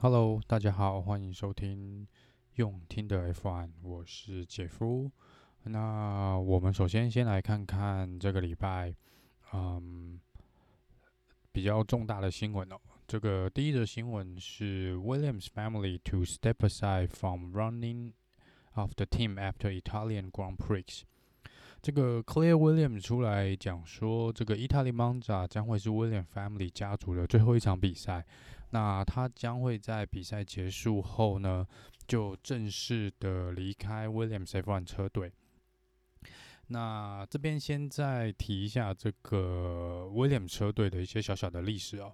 Hello，大家好，欢迎收听用听的 F1，我是杰夫。那我们首先先来看看这个礼拜，嗯，比较重大的新闻哦。这个第一则新闻是 Williams family to step aside from running of the team after Italian Grand Prix。这个 Clear Williams 出来讲说，这个意大利 Monza 将会是 Williams family 家族的最后一场比赛。那他将会在比赛结束后呢，就正式的离开 Williams F1 车队。那这边先再提一下这个 Williams 车队的一些小小的历史哦。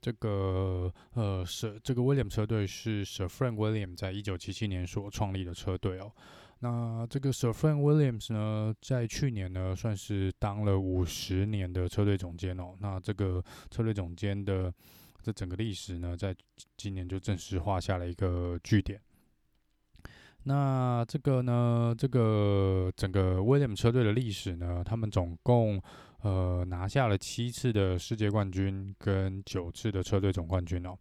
这个呃，是这个 Williams 车队是 Sir Frank Williams 在一九七七年所创立的车队哦。那这个 Sir Frank Williams 呢，在去年呢，算是当了五十年的车队总监哦。那这个车队总监的。这整个历史呢，在今年就正式画下了一个句点。那这个呢，这个整个威廉姆车队的历史呢，他们总共呃拿下了七次的世界冠军跟九次的车队总冠军哦。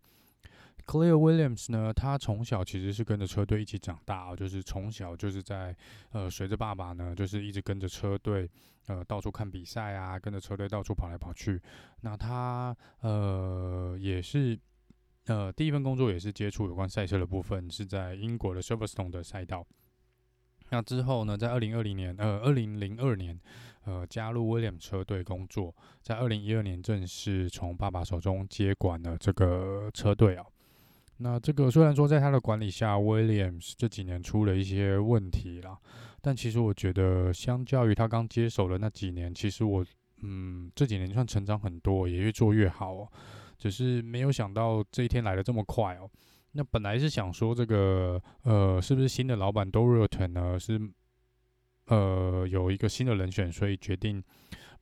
Clear Williams 呢，他从小其实是跟着车队一起长大啊，就是从小就是在呃随着爸爸呢，就是一直跟着车队呃到处看比赛啊，跟着车队到处跑来跑去。那他呃也是呃第一份工作也是接触有关赛车的部分，是在英国的 Silverstone 的赛道。那之后呢，在二零二零年呃二零零二年呃加入 Williams 车队工作，在二零一二年正式从爸爸手中接管了这个车队啊。那这个虽然说在他的管理下，Williams 这几年出了一些问题啦，但其实我觉得，相较于他刚接手的那几年，其实我嗯这几年算成长很多，也越做越好哦。只是没有想到这一天来的这么快哦。那本来是想说这个呃是不是新的老板 Dorilton 呢是呃有一个新的人选，所以决定。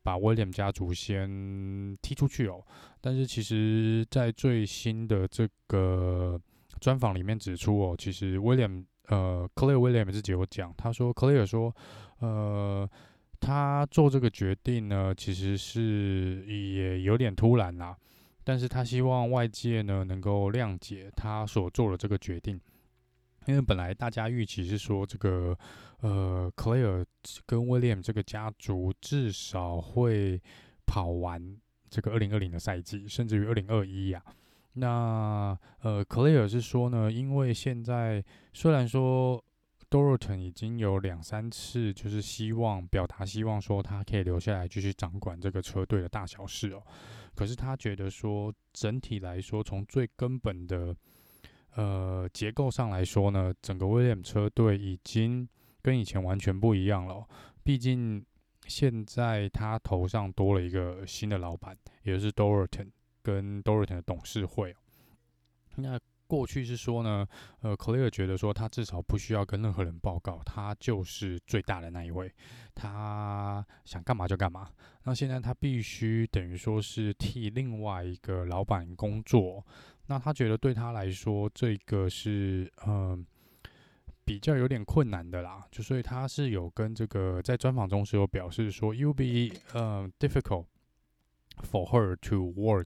把威廉家族先踢出去哦，但是其实，在最新的这个专访里面指出哦，其实威廉呃，Clare William 自己有讲，他说 Clare 说，呃，他做这个决定呢，其实是也有点突然啦，但是他希望外界呢能够谅解他所做的这个决定。因为本来大家预期是说，这个呃，Claire 跟 William 这个家族至少会跑完这个二零二零的赛季，甚至于二零二一呀。那呃，Claire 是说呢，因为现在虽然说 Dorilton 已经有两三次就是希望表达希望说他可以留下来继续掌管这个车队的大小事哦，可是他觉得说整体来说，从最根本的。呃，结构上来说呢，整个 Williams 车队已经跟以前完全不一样了。毕竟现在他头上多了一个新的老板，也就是 Doriton 跟 Doriton 的董事会。那过去是说呢，呃，Clear 觉得说他至少不需要跟任何人报告，他就是最大的那一位，他想干嘛就干嘛。那现在他必须等于说是替另外一个老板工作。那他觉得对他来说，这个是嗯、比较有点困难的啦，就所以他是有跟这个在专访中是有表示说，It will be 呃 difficult for her to work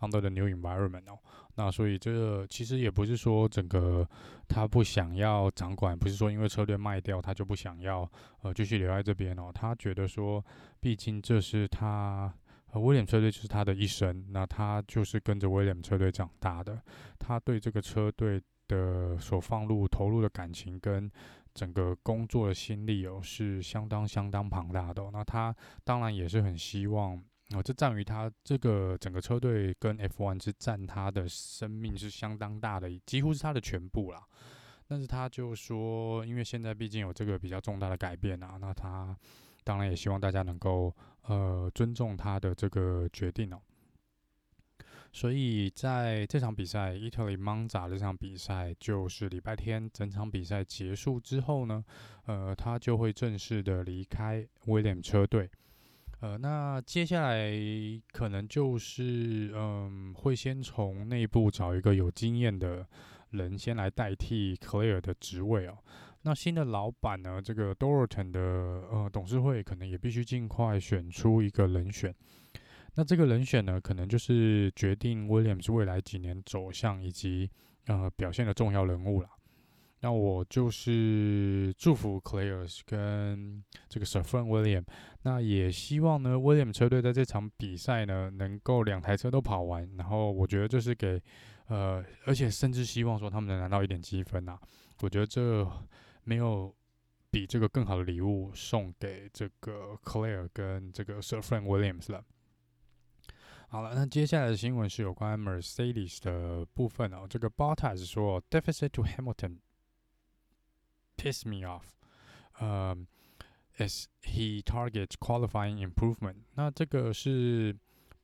under the new environment 哦。那所以这其实也不是说整个他不想要掌管，不是说因为车队卖掉他就不想要呃继续留在这边哦。他觉得说，毕竟这是他。威廉车队就是他的一生，那他就是跟着威廉车队长大的，他对这个车队的所放入投入的感情跟整个工作的心力哦，是相当相当庞大的哦。那他当然也是很希望，哦，这占于他这个整个车队跟 F1 是占他的生命是相当大的，几乎是他的全部啦。但是他就说，因为现在毕竟有这个比较重大的改变啊，那他。当然也希望大家能够呃尊重他的这个决定哦。所以在这场比赛，Italy Monza 这场比赛就是礼拜天整场比赛结束之后呢，呃，他就会正式的离开 William 车队。呃，那接下来可能就是嗯，会先从内部找一个有经验的人先来代替 Clare 的职位哦。那新的老板呢？这个 Dorilton 的呃董事会可能也必须尽快选出一个人选。那这个人选呢，可能就是决定 Williams 未来几年走向以及呃表现的重要人物啦。那我就是祝福 Claire 跟这个 Sirfran William 那也希望呢 William 车队在这场比赛呢能够两台车都跑完，然后我觉得这是给呃，而且甚至希望说他们能拿到一点积分呐。我觉得这没有比这个更好的礼物送给这个 Claire 跟这个 Sir Frank Williams 了。好了，那接下来的新闻是有关 Mercedes 的部分哦。这个 Bottas 说 Deficit to Hamilton piss me off，呃，as he targets qualifying improvement。那这个是。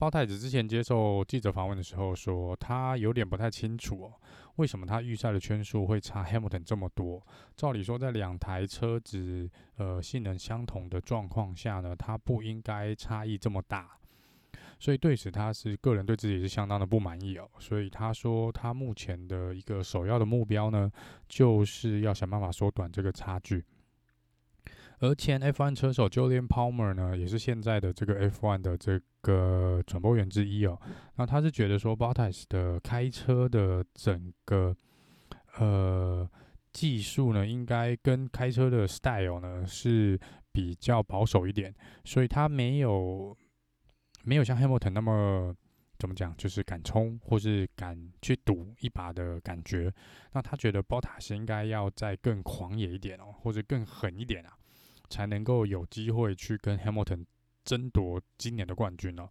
包太子之前接受记者访问的时候说，他有点不太清楚哦，为什么他预赛的圈数会差 Hamilton 这么多？照理说，在两台车子呃性能相同的状况下呢，他不应该差异这么大。所以对此，他是个人对自己是相当的不满意哦。所以他说，他目前的一个首要的目标呢，就是要想办法缩短这个差距。而前 F1 车手 Julian Palmer 呢，也是现在的这个 F1 的这个转播员之一哦。那他是觉得说，Bottas 的开车的整个呃技术呢，应该跟开车的 style 呢是比较保守一点，所以他没有没有像 Hamilton 那么怎么讲，就是敢冲或是敢去赌一把的感觉。那他觉得 Bottas 应该要再更狂野一点哦，或者更狠一点啊。才能够有机会去跟 Hamilton 争夺今年的冠军哦，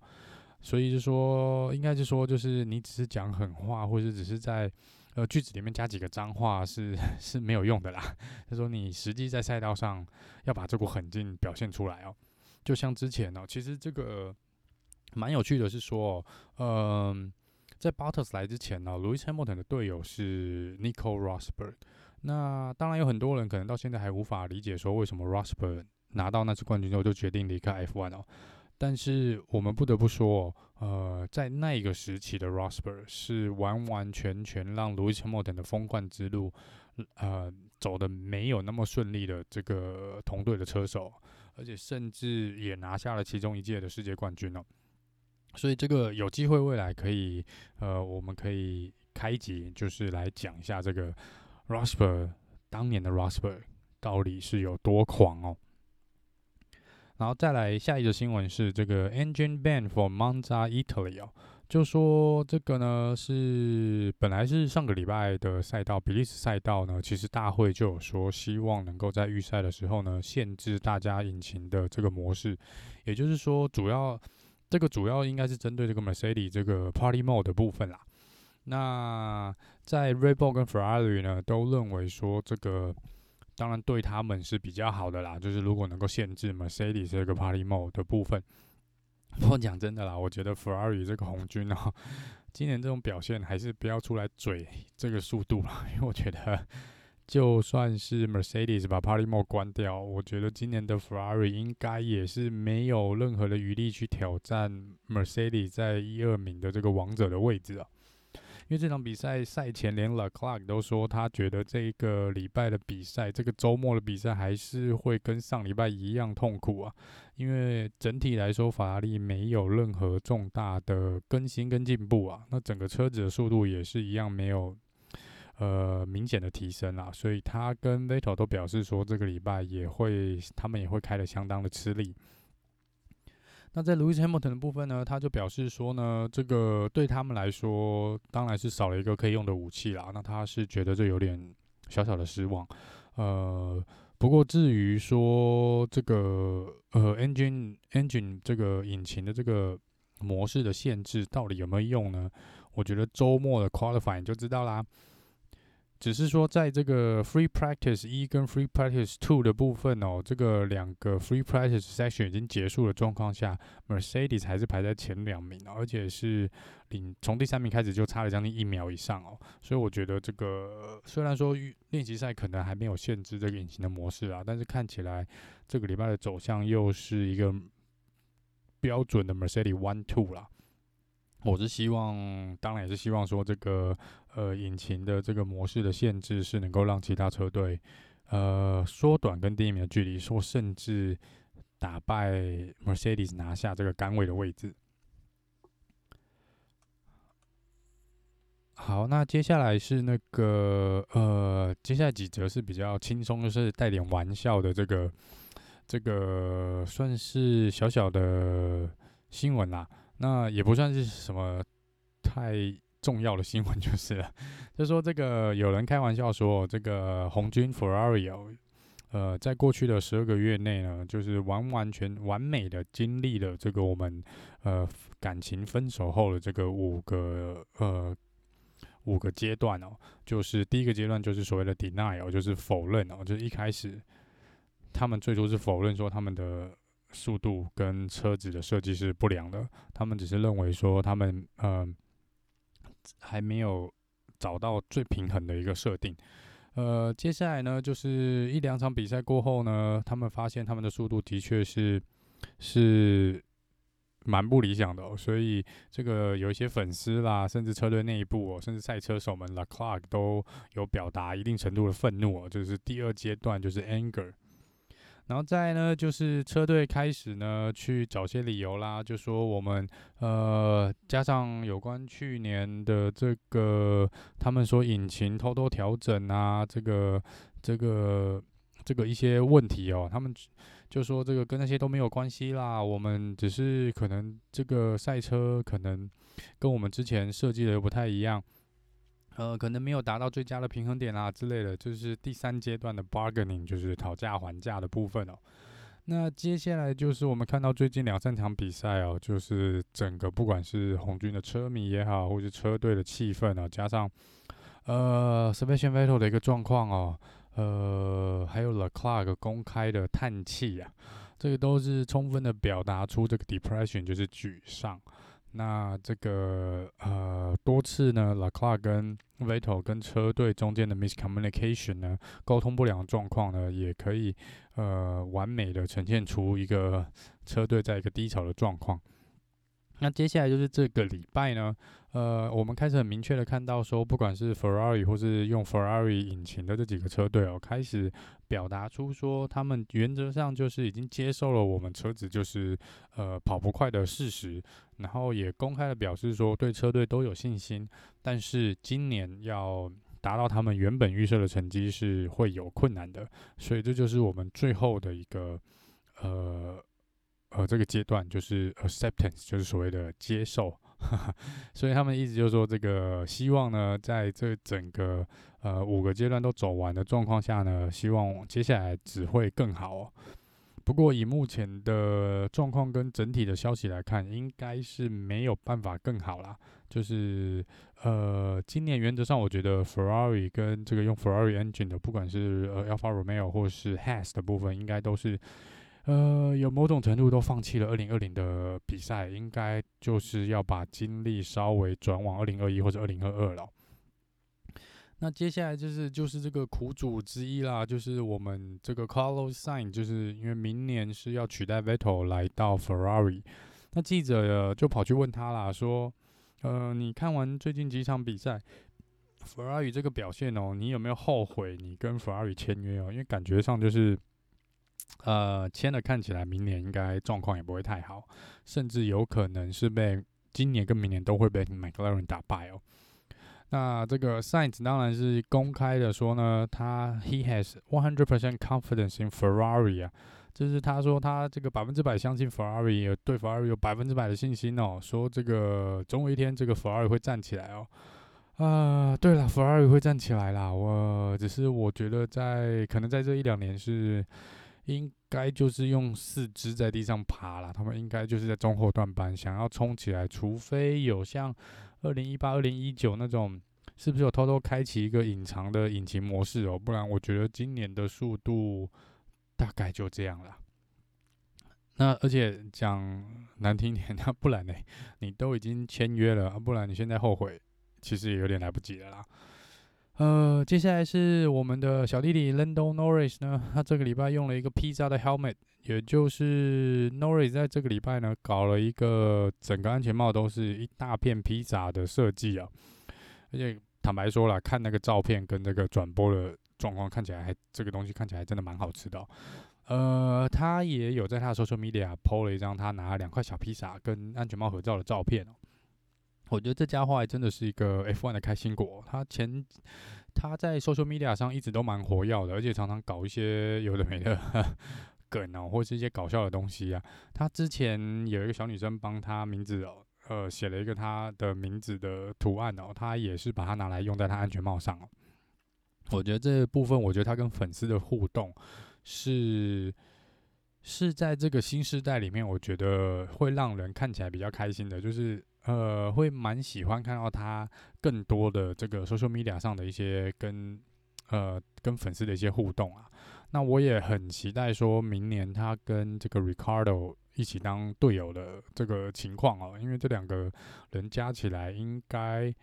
所以就说，应该是说，就是你只是讲狠话，或者只是在呃句子里面加几个脏话是 是没有用的啦。他说你实际在赛道上要把这股狠劲表现出来哦，就像之前哦，其实这个蛮有趣的是说，嗯、在 Bottas 来之前呢，Lewis Hamilton 的队友是 Nico Rosberg。那当然有很多人可能到现在还无法理解说，为什么 r o s b e r 拿到那次冠军之后就决定离开 F1 哦。但是我们不得不说，呃，在那个时期的 r o s b e r 是完完全全让 Lewis Hamilton 的封冠之路，呃，走得没有那么顺利的这个同队的车手，而且甚至也拿下了其中一届的世界冠军哦。所以这个有机会未来可以，呃，我们可以开集，就是来讲一下这个。Rosberg 当年的 Rosberg 到底是有多狂哦？然后再来下一个新闻是这个 Engine ban for Monza Italy 哦，就说这个呢是本来是上个礼拜的赛道，比利时赛道呢，其实大会就有说希望能够在预赛的时候呢限制大家引擎的这个模式，也就是说主要这个主要应该是针对这个 Mercedes 这个 Party Mode 的部分啦。那在 Red Bull 跟 Ferrari 呢，都认为说这个当然对他们是比较好的啦。就是如果能够限制 Mercedes 这个 Party Mode 的部分，不过讲真的啦，我觉得 Ferrari 这个红军啊，今年这种表现还是不要出来嘴这个速度了，因为我觉得就算是 Mercedes 把 Party Mode 关掉，我觉得今年的 Ferrari 应该也是没有任何的余力去挑战 Mercedes 在一二名的这个王者的位置啊。因为这场比赛赛前，连 Leclerc 都说他觉得这个礼拜的比赛，这个周末的比赛还是会跟上礼拜一样痛苦啊。因为整体来说，法拉利没有任何重大的更新跟进步啊。那整个车子的速度也是一样，没有呃明显的提升啊。所以他跟 Vettel 都表示说，这个礼拜也会，他们也会开得相当的吃力。那在 Lewis Hamilton 的部分呢，他就表示说呢，这个对他们来说当然是少了一个可以用的武器啦。那他是觉得这有点小小的失望。呃，不过至于说这个呃 engine engine 这个引擎的这个模式的限制到底有没有用呢？我觉得周末的 qualifying 就知道啦。只是说，在这个 Free Practice 一跟 Free Practice Two 的部分哦，这个两个 Free Practice Section 已经结束的状况下，Mercedes 还是排在前两名，而且是领从第三名开始就差了将近一秒以上哦。所以我觉得这个虽然说练习赛可能还没有限制这个引擎的模式啊，但是看起来这个礼拜的走向又是一个标准的 Mercedes One Two 啦。我是希望，当然也是希望说，这个呃引擎的这个模式的限制是能够让其他车队呃缩短跟第一名的距离，说甚至打败 Mercedes 拿下这个杆位的位置。好，那接下来是那个呃，接下来几则是比较轻松，就是带点玩笑的这个这个算是小小的新闻啦。那也不算是什么太重要的新闻，就是了。就说这个有人开玩笑说，这个红军 Ferrari 哦，呃，在过去的十二个月内呢，就是完完全完美的经历了这个我们呃感情分手后的这个五个呃。五个阶段哦，就是第一个阶段就是所谓的 denial，就是否认哦，就是一开始他们最初是否认说他们的速度跟车子的设计是不良的，他们只是认为说他们呃还没有找到最平衡的一个设定。呃，接下来呢，就是一两场比赛过后呢，他们发现他们的速度的确是是。蛮不理想的哦，所以这个有一些粉丝啦，甚至车队内部哦，甚至赛车手们，Leclerc 都有表达一定程度的愤怒哦，就是第二阶段就是 anger，然后再呢就是车队开始呢去找些理由啦，就说我们呃加上有关去年的这个他们说引擎偷偷调整啊，这个这个这个一些问题哦，他们。就说这个跟那些都没有关系啦，我们只是可能这个赛车可能跟我们之前设计的不太一样，呃，可能没有达到最佳的平衡点啊之类的，就是第三阶段的 bargaining，就是讨价还价的部分哦。那接下来就是我们看到最近两三场比赛哦，就是整个不管是红军的车迷也好，或是车队的气氛啊，加上呃 Sebastian Vettel 的一个状况哦。呃，还有 Leclerc 公开的叹气啊，这个都是充分的表达出这个 depression 就是沮丧。那这个呃多次呢，Laclar 跟 Vettel 跟车队中间的 miscommunication 呢，沟通不良状况呢，也可以呃完美的呈现出一个车队在一个低潮的状况。那接下来就是这个礼拜呢，呃，我们开始很明确的看到说，不管是 Ferrari 或是用 Ferrari 引擎的这几个车队哦，开始表达出说，他们原则上就是已经接受了我们车子就是呃跑不快的事实，然后也公开的表示说，对车队都有信心，但是今年要达到他们原本预设的成绩是会有困难的，所以这就是我们最后的一个呃。呃，这个阶段就是 acceptance，就是所谓的接受，所以他们一直就说这个希望呢，在这整个呃五个阶段都走完的状况下呢，希望接下来只会更好哦。不过以目前的状况跟整体的消息来看，应该是没有办法更好啦。就是呃，今年原则上我觉得 Ferrari 跟这个用 Ferrari engine 的，不管是呃 Alfa Romeo 或是 Has 的部分，应该都是。呃，有某种程度都放弃了二零二零的比赛，应该就是要把精力稍微转往二零二一或者二零二二了。那接下来就是就是这个苦主之一啦，就是我们这个 Carlos Sainz，就是因为明年是要取代 Vettel 来到 Ferrari，那记者就跑去问他啦，说，呃，你看完最近几场比赛，Ferrari 这个表现哦，你有没有后悔你跟 Ferrari 签约哦？因为感觉上就是。呃，签了看起来明年应该状况也不会太好，甚至有可能是被今年跟明年都会被 McLaren 打败哦。那这个 Sainz 当然是公开的说呢，他 He has one hundred percent confidence in Ferrari 啊，就是他说他这个百分之百相信 Ferrari，对 Ferrari 有百分之百的信心哦，说这个总有一天这个 Ferrari 会站起来哦。啊、呃，对了，Ferrari 会站起来啦，我只是我觉得在可能在这一两年是。应该就是用四肢在地上爬了，他们应该就是在中后段班想要冲起来，除非有像二零一八、二零一九那种，是不是有偷偷开启一个隐藏的引擎模式哦？不然我觉得今年的速度大概就这样了。那而且讲难听点，那不然呢？你都已经签约了，不然你现在后悔，其实也有点来不及了啦。呃，接下来是我们的小弟弟 Lando Norris 呢，他这个礼拜用了一个披萨的 helmet，也就是 Norris 在这个礼拜呢搞了一个整个安全帽都是一大片披萨的设计啊，而且坦白说了，看那个照片跟这个转播的状况，看起来还这个东西看起来真的蛮好吃的。呃，他也有在他的 social media po 了一张他拿两块小披萨跟安全帽合照的照片哦。我觉得这家伙还真的是一个 F1 的开心果。他前他在 social media 上一直都蛮活跃的，而且常常搞一些有的没的 梗哦，或是一些搞笑的东西啊。他之前有一个小女生帮他名字哦，呃，写了一个他的名字的图案哦，他也是把它拿来用在他安全帽上哦。我觉得这部分，我觉得他跟粉丝的互动是是在这个新时代里面，我觉得会让人看起来比较开心的，就是呃，会蛮喜欢看到他更多的这个 social media 上的一些跟呃跟粉丝的一些互动啊。那我也很期待说明年他跟这个 Ricardo 一起当队友的这个情况哦，因为这两个人加起来应该。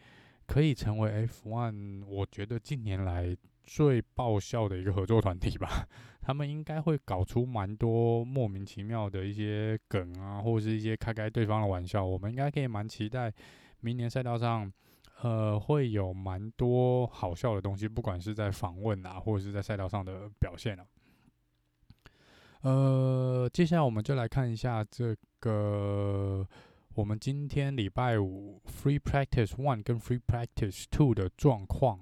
可以成为 F1，我觉得近年来最爆笑的一个合作团体吧。他们应该会搞出蛮多莫名其妙的一些梗啊，或者是一些开开对方的玩笑。我们应该可以蛮期待明年赛道上，呃，会有蛮多好笑的东西，不管是在访问啊，或者是在赛道上的表现啊。呃，接下来我们就来看一下这个。我们今天礼拜五 Free Practice One 跟 Free Practice Two 的状况，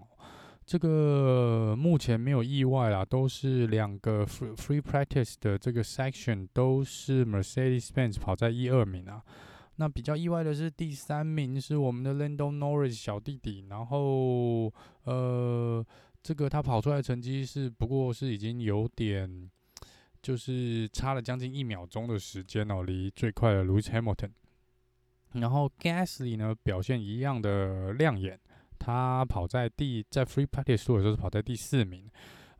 这个目前没有意外啦，都是两个 Free Free Practice 的这个 Section 都是 Mercedes-Benz 跑在一二名啊。那比较意外的是第三名是我们的 Lando Norris 小弟弟，然后呃，这个他跑出来的成绩是不过是已经有点，就是差了将近一秒钟的时间哦，离最快的 Lewis Hamilton。然后 Gasly 呢，表现一样的亮眼，他跑在第在 Free Practice 的时候是跑在第四名，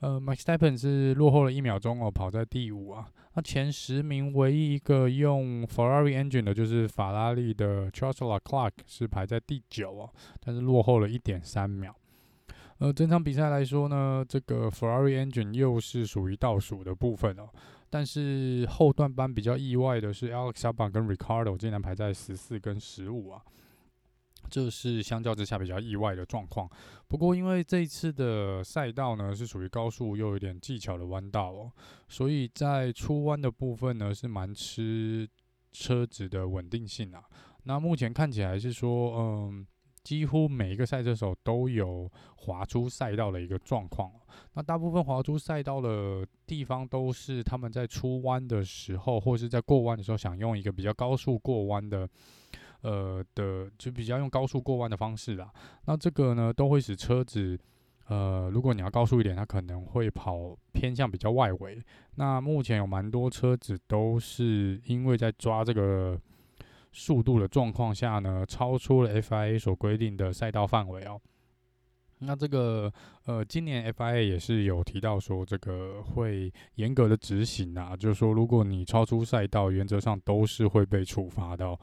呃，Max Verstappen 是落后了一秒钟哦，跑在第五啊。那前十名唯一一个用 Ferrari engine 的就是法拉利的 Charles Leclerc 是排在第九哦，但是落后了一点三秒。呃，整场比赛来说呢，这个 Ferrari engine 又是属于倒数的部分哦。但是后段班比较意外的是，Alex Albon 跟 Ricardo 竟然排在十四跟十五啊，这是相较之下比较意外的状况。不过因为这一次的赛道呢是属于高速又有点技巧的弯道哦，所以在出弯的部分呢是蛮吃车子的稳定性啊。那目前看起来是说，嗯。几乎每一个赛车手都有滑出赛道的一个状况，那大部分滑出赛道的地方都是他们在出弯的时候，或是在过弯的时候，想用一个比较高速过弯的，呃的，就比较用高速过弯的方式啦。那这个呢，都会使车子，呃，如果你要高速一点，它可能会跑偏向比较外围。那目前有蛮多车子都是因为在抓这个。速度的状况下呢，超出了 FIA 所规定的赛道范围哦。那这个呃，今年 FIA 也是有提到说，这个会严格的执行啊，就是说，如果你超出赛道，原则上都是会被处罚的哦。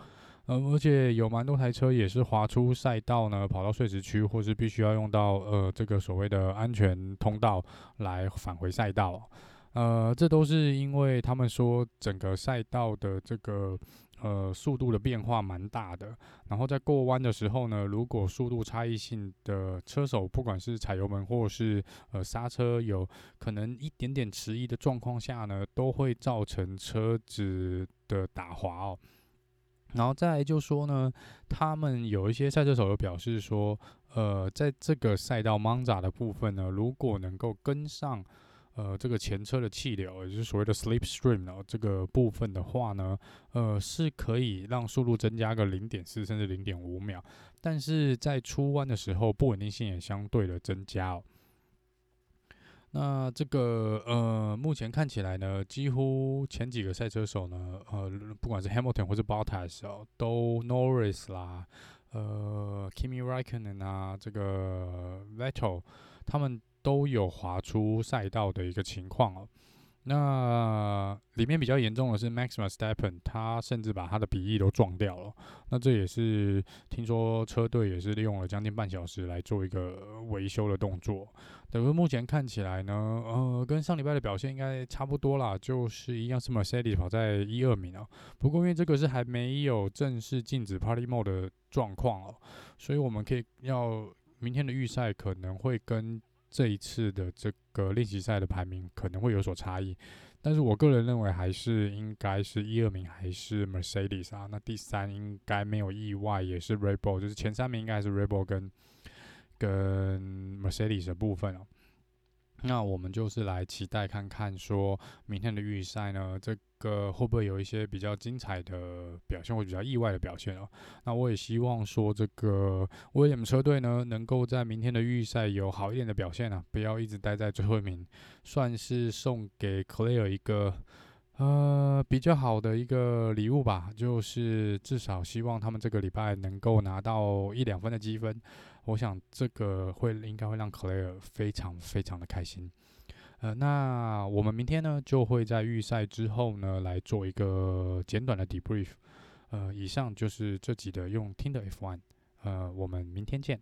呃，而且有蛮多台车也是滑出赛道呢，跑到碎石区，或是必须要用到呃这个所谓的安全通道来返回赛道。呃，这都是因为他们说整个赛道的这个。呃，速度的变化蛮大的，然后在过弯的时候呢，如果速度差异性的车手，不管是踩油门或是呃刹车，有可能一点点迟疑的状况下呢，都会造成车子的打滑哦。然后再来就说呢，他们有一些赛车手有表示说，呃，在这个赛道 Monza 的部分呢，如果能够跟上。呃，这个前车的气流，也就是所谓的 slipstream 哦，这个部分的话呢，呃，是可以让速度增加个零点四甚至零点五秒，但是在出弯的时候，不稳定性也相对的增加哦。那这个呃，目前看起来呢，几乎前几个赛车手呢，呃，不管是 Hamilton 或是 Bottas 哦，都 Norris 啦，呃，Kimi Raikkonen 啊，这个 Vettel 他们。都有滑出赛道的一个情况哦。那里面比较严重的是 Max Verstappen，他甚至把他的鼻翼都撞掉了。那这也是听说车队也是利用了将近半小时来做一个维修的动作。等于目前看起来呢，呃，跟上礼拜的表现应该差不多啦，就是一样是 Mercedes 跑在一二名啊。不过因为这个是还没有正式禁止 Party Mode 的状况哦，所以我们可以要明天的预赛可能会跟。这一次的这个练习赛的排名可能会有所差异，但是我个人认为还是应该是一二名还是 Mercedes 啊，那第三应该没有意外也是 Red Bull，就是前三名应该还是 Red Bull 跟跟 Mercedes 的部分啊。那我们就是来期待看看，说明天的预赛呢，这个会不会有一些比较精彩的表现，或比较意外的表现哦？那我也希望说，这个威廉姆车队呢，能够在明天的预赛有好一点的表现啊，不要一直待在最后一名，算是送给 Clare 一个呃比较好的一个礼物吧，就是至少希望他们这个礼拜能够拿到一两分的积分。我想这个会应该会让 Claire 非常非常的开心。呃，那我们明天呢就会在预赛之后呢来做一个简短的 debrief。呃，以上就是这集的用听的 F1。呃，我们明天见。